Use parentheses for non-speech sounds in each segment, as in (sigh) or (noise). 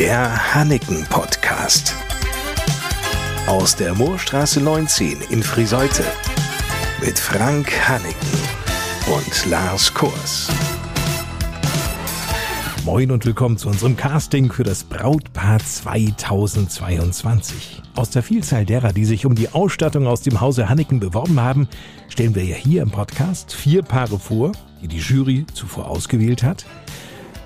Der Hanneken Podcast. Aus der Moorstraße 19 in Friseute. Mit Frank Hanneken und Lars Kurs. Moin und willkommen zu unserem Casting für das Brautpaar 2022. Aus der Vielzahl derer, die sich um die Ausstattung aus dem Hause Hanneken beworben haben, stellen wir ja hier im Podcast vier Paare vor, die die Jury zuvor ausgewählt hat.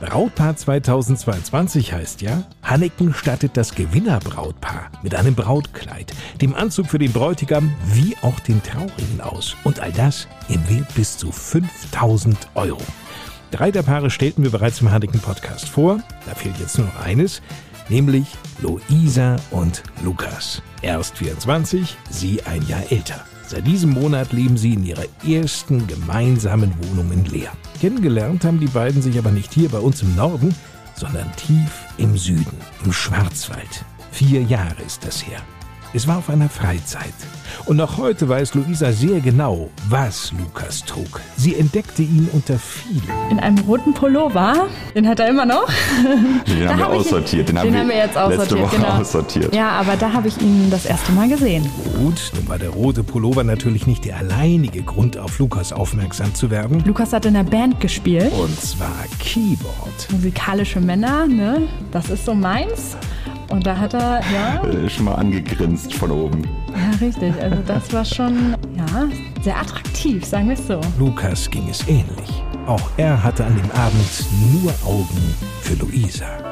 Brautpaar 2022 heißt ja, Hanneken stattet das Gewinnerbrautpaar mit einem Brautkleid, dem Anzug für den Bräutigam wie auch den Trauringen aus. Und all das im Wert bis zu 5000 Euro. Drei der Paare stellten wir bereits im Hanneken Podcast vor. Da fehlt jetzt nur noch eines, nämlich Luisa und Lukas. Erst 24, sie ein Jahr älter. Seit diesem Monat leben sie in ihrer ersten gemeinsamen Wohnung in Leer. Kennengelernt haben die beiden sich aber nicht hier bei uns im Norden, sondern tief im Süden, im Schwarzwald. Vier Jahre ist das her. Es war auf einer Freizeit. Und noch heute weiß Luisa sehr genau, was Lukas trug. Sie entdeckte ihn unter vielen. In einem roten Pullover. Den hat er immer noch. Den haben wir aussortiert. Den, den haben wir jetzt aussortiert. Letzte Woche genau. aussortiert. Ja, aber da habe ich ihn das erste Mal gesehen. Gut, nun war der rote Pullover natürlich nicht der alleinige Grund, auf Lukas aufmerksam zu werden. Lukas hat in der Band gespielt. Und zwar Keyboard. Musikalische Männer, ne? Das ist so meins. Und da hat er, ja. Äh, Schon mal angegrinst von oben. Ja, richtig. Also das war schon, ja, sehr attraktiv, sagen wir es so. Lukas ging es ähnlich. Auch er hatte an dem Abend nur Augen für Luisa.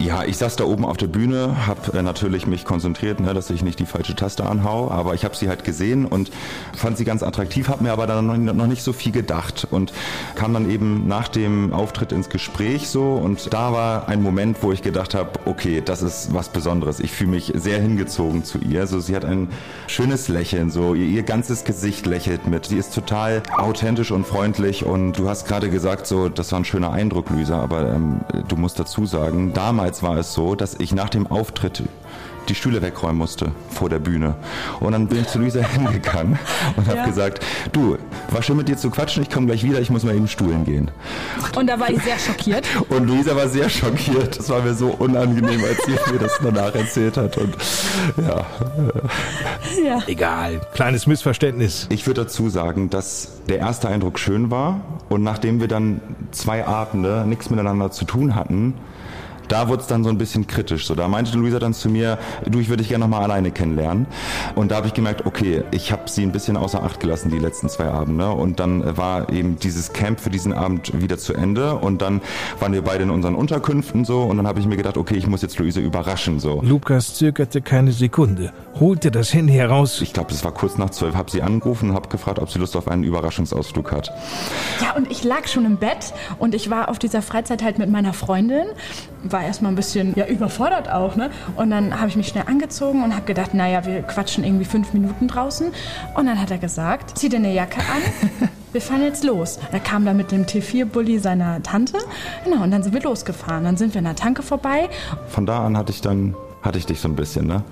Ja, ich saß da oben auf der Bühne, habe äh, natürlich mich konzentriert, ne, dass ich nicht die falsche Taste anhau, aber ich habe sie halt gesehen und fand sie ganz attraktiv, habe mir aber dann noch, noch nicht so viel gedacht und kam dann eben nach dem Auftritt ins Gespräch so und da war ein Moment, wo ich gedacht habe, okay, das ist was Besonderes. Ich fühle mich sehr hingezogen zu ihr. So, sie hat ein schönes Lächeln, so ihr, ihr ganzes Gesicht lächelt mit. Sie ist total authentisch und freundlich und du hast gerade gesagt, so das war ein schöner Eindruck, Luisa, aber ähm, du musst dazu sagen, damals war es so, dass ich nach dem Auftritt die Stühle wegräumen musste vor der Bühne. Und dann bin ich zu Luisa (laughs) hingegangen und habe Ja. gesagt, du, war schön mit dir zu quatschen, ich komme gleich wieder, ich muss mal eben Stuhlen gehen. Und da war ich sehr schockiert. Und Luisa war sehr schockiert. Das war mir so unangenehm, als sie mir das danach erzählt hat. Und ja, Ja. Egal, kleines Missverständnis. ich würde dazu sagen, dass der erste Eindruck schön war und nachdem wir dann zwei Abende nichts miteinander zu tun hatten, da wurde es dann so ein bisschen kritisch. So, da meinte Luisa dann zu mir, du, ich würde dich gerne nochmal alleine kennenlernen. Und da habe ich gemerkt, okay, ich habe sie ein bisschen außer Acht gelassen, die letzten zwei Abende. Und dann war eben dieses Camp für diesen Abend wieder zu Ende. Und dann waren wir beide in unseren Unterkünften so. Und dann habe ich mir gedacht, okay, ich muss jetzt Luisa überraschen. so. Lukas zögerte keine Sekunde, holte das Handy heraus. Ich glaube, es war kurz nach zwölf, habe sie angerufen und habe gefragt, ob sie Lust auf einen Überraschungsausflug hat. Ja, und ich lag schon im Bett und ich war auf dieser Freizeit halt mit meiner Freundin. War erstmal ein bisschen ja, überfordert auch, ne? Und dann habe ich mich schnell angezogen und habe gedacht, naja, wir quatschen irgendwie fünf Minuten draußen. Und dann hat er gesagt, zieh dir eine Jacke an. (laughs) Wir fahren jetzt los. Er kam da mit dem T4-Bully seiner Tante. Genau, und dann sind wir losgefahren. Dann sind wir an der Tanke vorbei. Von da an hatte ich dann, hatte ich dich so ein bisschen, ne?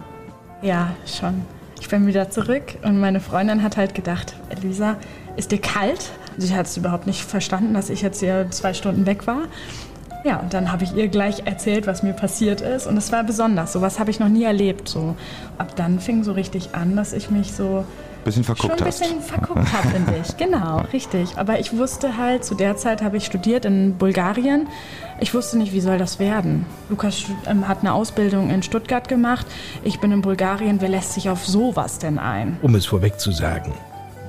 Ja, schon. Ich bin wieder zurück und meine Freundin hat halt gedacht, Elisa, ist dir kalt? Sie hat es überhaupt nicht verstanden, dass ich jetzt hier zwei Stunden weg war. Ja, und dann habe ich ihr gleich erzählt, was mir passiert ist. Und es war besonders. Sowas habe ich noch nie erlebt. So. Ab dann fing so richtig an, dass ich mich so Bisschen schon verguckt ein hast. bisschen verguckt habe in dich. (laughs) Genau, richtig. Aber ich wusste halt, zu der Zeit habe ich studiert in Bulgarien. Ich wusste nicht, wie soll das werden. Lukas ähm, hat eine Ausbildung in Stuttgart gemacht. Ich bin in Bulgarien. Wer lässt sich auf sowas denn ein? Um es vorweg zu sagen,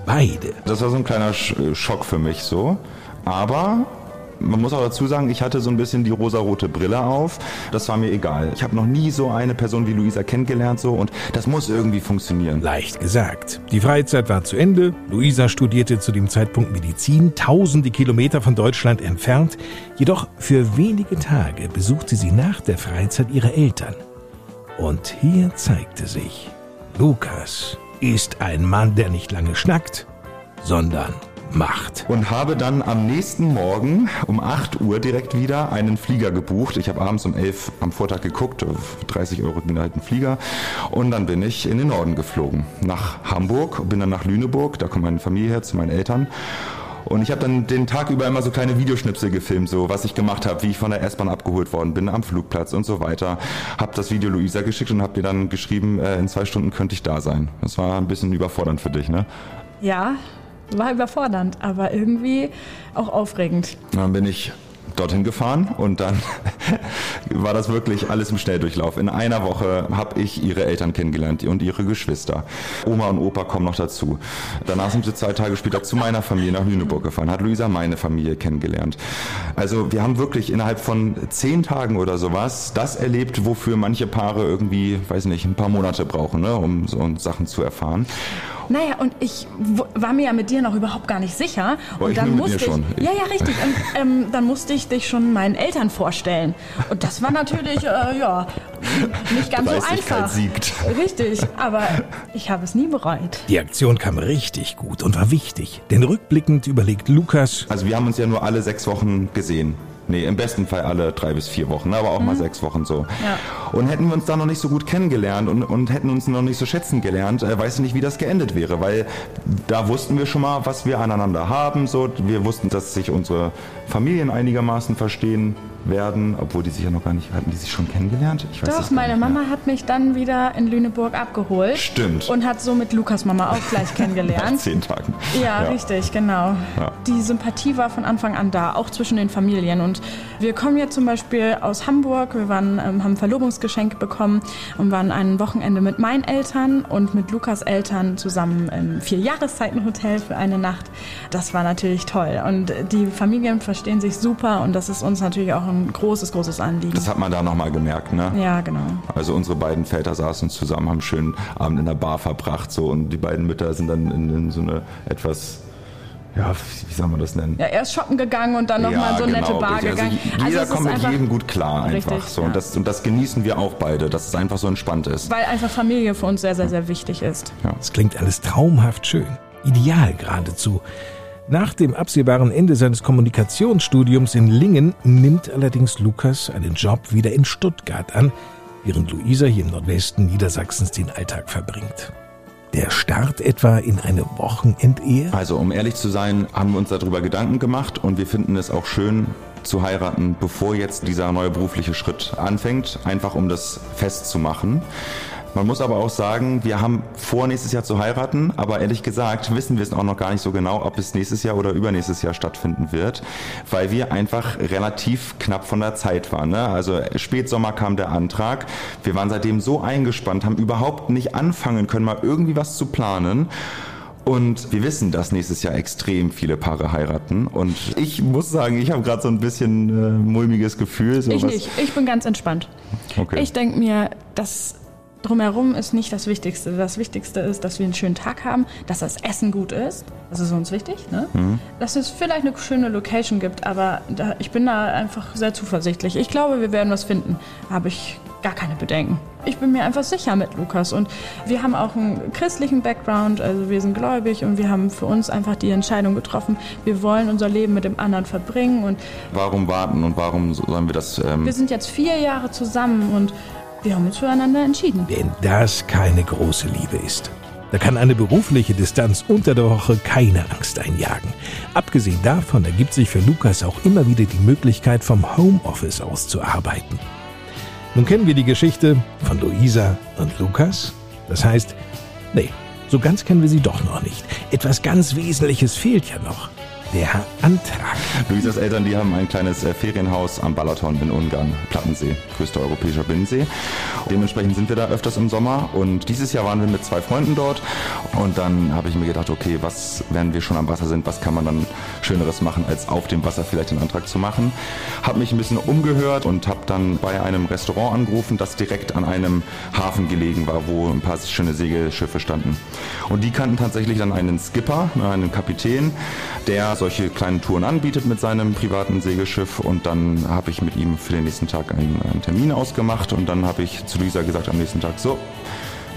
beide. Das war so ein kleiner Sch- Schock für mich so. Aber man muss auch dazu sagen, ich hatte so ein bisschen die rosarote Brille auf. Das war mir egal. Ich habe noch nie so eine Person wie Luisa kennengelernt so und das muss irgendwie funktionieren. Leicht gesagt. Die Freizeit war zu Ende. Luisa studierte zu dem Zeitpunkt Medizin, tausende Kilometer von Deutschland entfernt. Jedoch für wenige Tage besuchte sie nach der Freizeit ihre Eltern. Und hier zeigte sich, Lukas ist ein Mann, der nicht lange schnackt, sondern macht. Und habe dann am nächsten Morgen um 8 Uhr direkt wieder einen Flieger gebucht. Ich habe abends um 11 am Vortag geguckt, für 30 Euro ging halt ein Flieger. Und dann bin ich in den Norden geflogen, nach Hamburg, bin dann nach Lüneburg, da kommt meine Familie her zu meinen Eltern. Und ich habe dann den Tag über immer so kleine Videoschnipsel gefilmt, so was ich gemacht habe, wie ich von der S-Bahn abgeholt worden bin am Flugplatz und so weiter. Habe das Video Luisa geschickt und habe dir dann geschrieben, äh, in zwei Stunden könnte ich da sein. Das war ein bisschen überfordernd für dich, ne? Ja, war überfordernd, aber irgendwie auch aufregend. Dann bin ich dorthin gefahren und dann (laughs) war das wirklich alles im Schnelldurchlauf. In einer Woche habe ich ihre Eltern kennengelernt und ihre Geschwister. Oma und Opa kommen noch dazu. Danach sind sie zwei Tage später zu meiner Familie nach Lüneburg gefahren, hat Luisa meine Familie kennengelernt. Also wir haben wirklich innerhalb von zehn Tagen oder sowas das erlebt, wofür manche Paare irgendwie, weiß nicht, ein paar Monate brauchen, ne, um so Sachen zu erfahren. Naja, und ich war mir ja mit dir noch überhaupt gar nicht sicher. Boah, und ich dann musste dir schon. ich. Ja, ja, richtig. Und ähm, dann musste ich dich schon meinen Eltern vorstellen. Und das war natürlich, äh, ja, nicht ganz so einfach. siegt. Richtig, aber ich habe es nie bereut. Die Aktion kam richtig gut und war wichtig, denn rückblickend überlegt Lukas, Also wir haben uns ja nur alle sechs Wochen gesehen. Nee, im besten Fall alle drei bis vier Wochen, aber auch mal sechs Wochen so. Ja. Und hätten wir uns da noch nicht so gut kennengelernt und, und hätten uns noch nicht so schätzen gelernt, äh, weiß ich nicht, wie das geendet wäre, weil da wussten wir schon mal, was wir aneinander haben. So, wir wussten, dass sich unsere Familien einigermaßen verstehen werden, obwohl die sich ja noch gar nicht hatten, die sich schon kennengelernt. Ich weiß Doch, meine mehr. Mama hat mich dann wieder in Lüneburg abgeholt. Stimmt. Und hat somit Lukas Mama auch gleich (laughs) Nach kennengelernt. zehn Tagen. Ja, richtig, genau. Ja. Die Sympathie war von Anfang an da, auch zwischen den Familien. Und wir kommen jetzt zum Beispiel aus Hamburg. Wir waren, ähm, haben ein Verlobungsgeschenk bekommen und waren ein Wochenende mit meinen Eltern und mit Lukas Eltern zusammen im Vier-Jahreszeiten-Hotel für eine Nacht. Das war natürlich toll. Und die Familien verstehen sich super und das ist uns natürlich auch ein großes, großes Anliegen. Das hat man da nochmal gemerkt, ne? Ja, genau. Also unsere beiden Väter saßen zusammen, haben einen schönen Abend in der Bar verbracht so und die beiden Mütter sind dann in, in so eine etwas, ja, wie soll man das nennen? Ja, er ist shoppen gegangen und dann nochmal so eine nette Bar richtig. gegangen. Also jeder ist kommt mit jedem gut klar einfach Richtig, so ja. und das und das genießen wir auch beide, dass es einfach so entspannt ist. Weil einfach Familie für uns sehr, sehr, sehr wichtig ist. es klingt alles traumhaft schön, ideal geradezu. Nach dem absehbaren Ende seines Kommunikationsstudiums in Lingen nimmt allerdings Lukas einen Job wieder in Stuttgart an, während Luisa hier im Nordwesten Niedersachsens den Alltag verbringt. Der Start etwa in eine Wochenendehe? Also um ehrlich zu sein, haben wir uns darüber Gedanken gemacht und wir finden es auch schön zu heiraten, bevor jetzt dieser neue berufliche Schritt anfängt, einfach um das festzumachen. Man muss aber auch sagen, wir haben vor, nächstes Jahr zu heiraten, aber ehrlich gesagt wissen wir es auch noch gar nicht so genau, ob es nächstes Jahr oder übernächstes Jahr stattfinden wird, weil wir einfach relativ knapp von der Zeit waren. Ne? Also Spätsommer kam der Antrag, wir waren seitdem so eingespannt, haben überhaupt nicht anfangen können, mal irgendwie was zu planen. Und wir wissen, dass nächstes Jahr extrem viele Paare heiraten. Und ich muss sagen, ich habe gerade so ein bisschen äh, mulmiges Gefühl. So Ich was- nicht. Ich bin ganz entspannt. Okay. Ich denke mir, das drumherum ist nicht das Wichtigste. Das Wichtigste ist, dass wir einen schönen Tag haben, dass das Essen gut ist. Das ist uns wichtig. Ne? Mhm. Dass es vielleicht eine schöne Location gibt, aber da, ich bin da einfach sehr zuversichtlich. Ich glaube, wir werden was finden. Habe ich gar keine Bedenken. Ich bin mir einfach sicher mit Lukas und wir haben auch einen christlichen Background, also wir sind gläubig und wir haben für uns einfach die Entscheidung getroffen, wir wollen unser Leben mit dem anderen verbringen und Warum warten und warum sollen wir das? Ähm, wir sind jetzt vier Jahre zusammen und wir haben uns füreinander entschieden. Wenn das keine große Liebe ist. Da kann eine berufliche Distanz unter der Woche keine Angst einjagen. Abgesehen davon ergibt sich für Lukas auch immer wieder die Möglichkeit, vom Homeoffice aus zu arbeiten. Nun kennen wir die Geschichte von Luisa und Lukas. Das heißt, nee, so ganz kennen wir sie doch noch nicht. Etwas ganz Wesentliches fehlt ja noch. Der Antrag. Luisas Eltern, die haben ein kleines äh, Ferienhaus am Balaton in Ungarn, Plattensee, größter europäischer Binnensee. Dementsprechend sind wir da öfters im Sommer und dieses Jahr waren wir mit zwei Freunden dort und dann habe ich mir gedacht, okay, was, wenn wir schon am Wasser sind, was kann man dann Schöneres machen, als auf dem Wasser vielleicht den Antrag zu machen. Habe mich ein bisschen umgehört und habe dann bei einem Restaurant angerufen, das direkt an einem Hafen gelegen war, wo ein paar schöne Segelschiffe standen. Und die kannten tatsächlich dann einen Skipper, einen Kapitän, der solche kleinen Touren anbietet mit seinem privaten Segelschiff und dann habe ich mit ihm für den nächsten Tag einen, einen Termin ausgemacht und dann habe ich zu Luisa gesagt am nächsten Tag, so,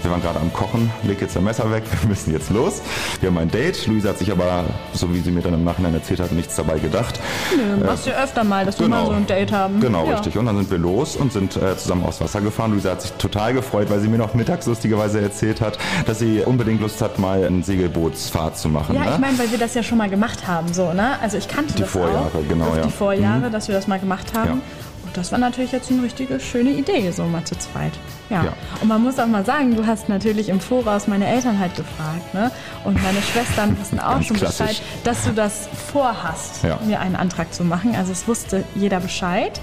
wir waren gerade am Kochen, leg jetzt ein Messer weg, (laughs) wir müssen jetzt los. Wir haben ein Date. Luisa hat sich aber, so wie sie mir dann im Nachhinein erzählt hat, nichts dabei gedacht. Nö, machst du ja öfter mal, dass wir mal so ein Date haben. Genau, ja. richtig. Und dann sind wir los und sind äh, zusammen aufs Wasser gefahren. Luisa hat sich total gefreut, weil sie mir noch mittags lustigerweise erzählt hat, dass sie unbedingt Lust hat, mal eine Segelbootsfahrt zu machen. Ja, ne? ich meine, weil wir das ja schon mal gemacht haben, so, ne? Also ich kannte Die das Vorjahre, auch. genau, das ja. Die Vorjahre, dass wir das mal gemacht haben. Ja. Das war natürlich jetzt eine richtige schöne Idee, so mal zu zweit. Ja. Ja. Und man muss auch mal sagen, du hast natürlich im Voraus meine Eltern halt gefragt, ne? Und meine Schwestern wissen auch Ganz schon klassisch. Bescheid, dass du das vorhast, Ja. mir einen Antrag zu machen. Also es wusste jeder Bescheid.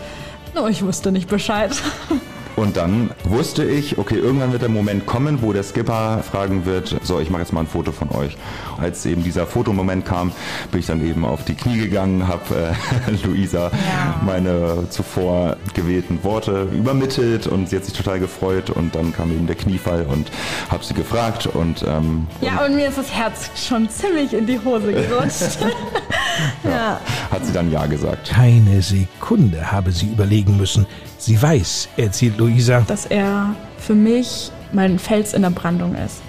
Nur ich wusste nicht Bescheid. (laughs) Und dann wusste ich, okay, irgendwann wird der Moment kommen, wo der Skipper fragen wird, so, ich mache jetzt mal ein Foto von euch. Als eben dieser Fotomoment kam, bin ich dann eben auf die Knie gegangen, habe äh, (laughs) Luisa Ja. meine zuvor gewählten Worte übermittelt und sie hat sich total gefreut und dann kam eben der Kniefall und habe sie gefragt und ähm, Ja, und mir ist das Herz schon ziemlich in die Hose gerutscht. (laughs) (laughs) (laughs) ja. hat sie dann Ja gesagt. Keine Sekunde habe sie überlegen müssen. Sie weiß, erzählt Luisa, dass er für mich mein Fels in der Brandung ist.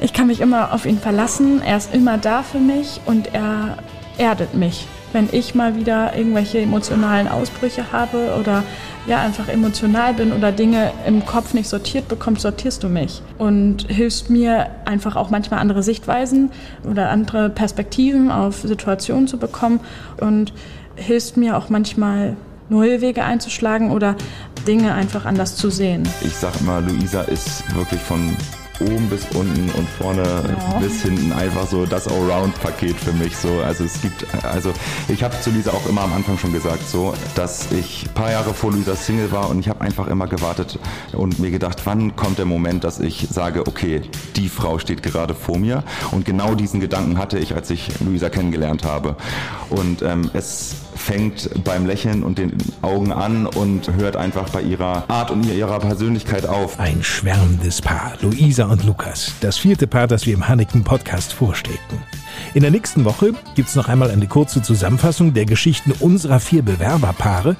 Ich kann mich immer auf ihn verlassen, er ist immer da für mich und er erdet mich. Wenn ich mal wieder irgendwelche emotionalen Ausbrüche habe oder ja einfach emotional bin oder Dinge im Kopf nicht sortiert bekommst, sortierst du mich und hilfst mir einfach auch manchmal andere Sichtweisen oder andere Perspektiven auf Situationen zu bekommen und hilfst mir auch manchmal neue Wege einzuschlagen oder Dinge einfach anders zu sehen. Ich sag immer, Luisa ist wirklich von oben bis unten und vorne Ja. bis hinten einfach so das Allround-Paket für mich. So, also es gibt, also ich habe zu Luisa auch immer am Anfang schon gesagt, so, dass ich ein paar Jahre vor Luisa Single war und ich habe einfach immer gewartet und mir gedacht, wann kommt der Moment, dass ich sage, okay, die Frau steht gerade vor mir und genau diesen Gedanken hatte ich, als ich Luisa kennengelernt habe. Und ähm, es fängt beim Lächeln und den Augen an und hört einfach bei ihrer Art und ihrer Persönlichkeit auf. ein schwärmendes Paar, Luisa und Lukas, das vierte Paar, das wir im Hanneken Podcast vorstellten. In der nächsten Woche gibt's noch einmal eine kurze Zusammenfassung der Geschichten unserer vier Bewerberpaare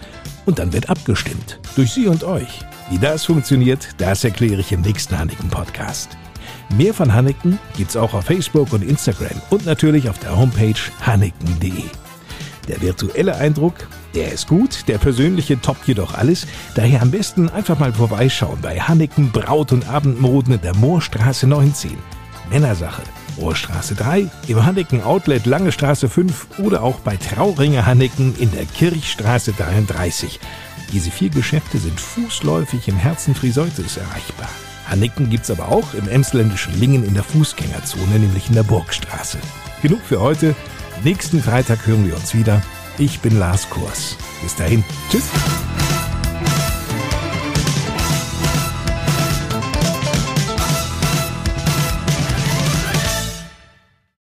und dann wird abgestimmt. Durch Sie und euch. Wie das funktioniert, das erkläre ich im nächsten Hanneken Podcast. Mehr von Hanneken gibt's auch auf Facebook und Instagram und natürlich auf der Homepage hanneken.de. Der virtuelle Eindruck, der ist gut, der persönliche toppt jedoch alles. Daher am besten einfach mal vorbeischauen bei Hanneken Braut- und Abendmoden in der Moorstraße 19. Männersache. Moorstraße 3, im Hanneken Outlet Lange Straße 5 oder auch bei Trauringer Hanneken in der Kirchstraße 33. Diese vier Geschäfte sind fußläufig im Herzen Friseutes erreichbar. Hanneken gibt's aber auch im emsländischen Lingen in der Fußgängerzone, nämlich in der Burgstraße. Genug für heute. Nächsten Freitag hören wir uns wieder. Ich bin Lars Kurs. Bis dahin. Tschüss.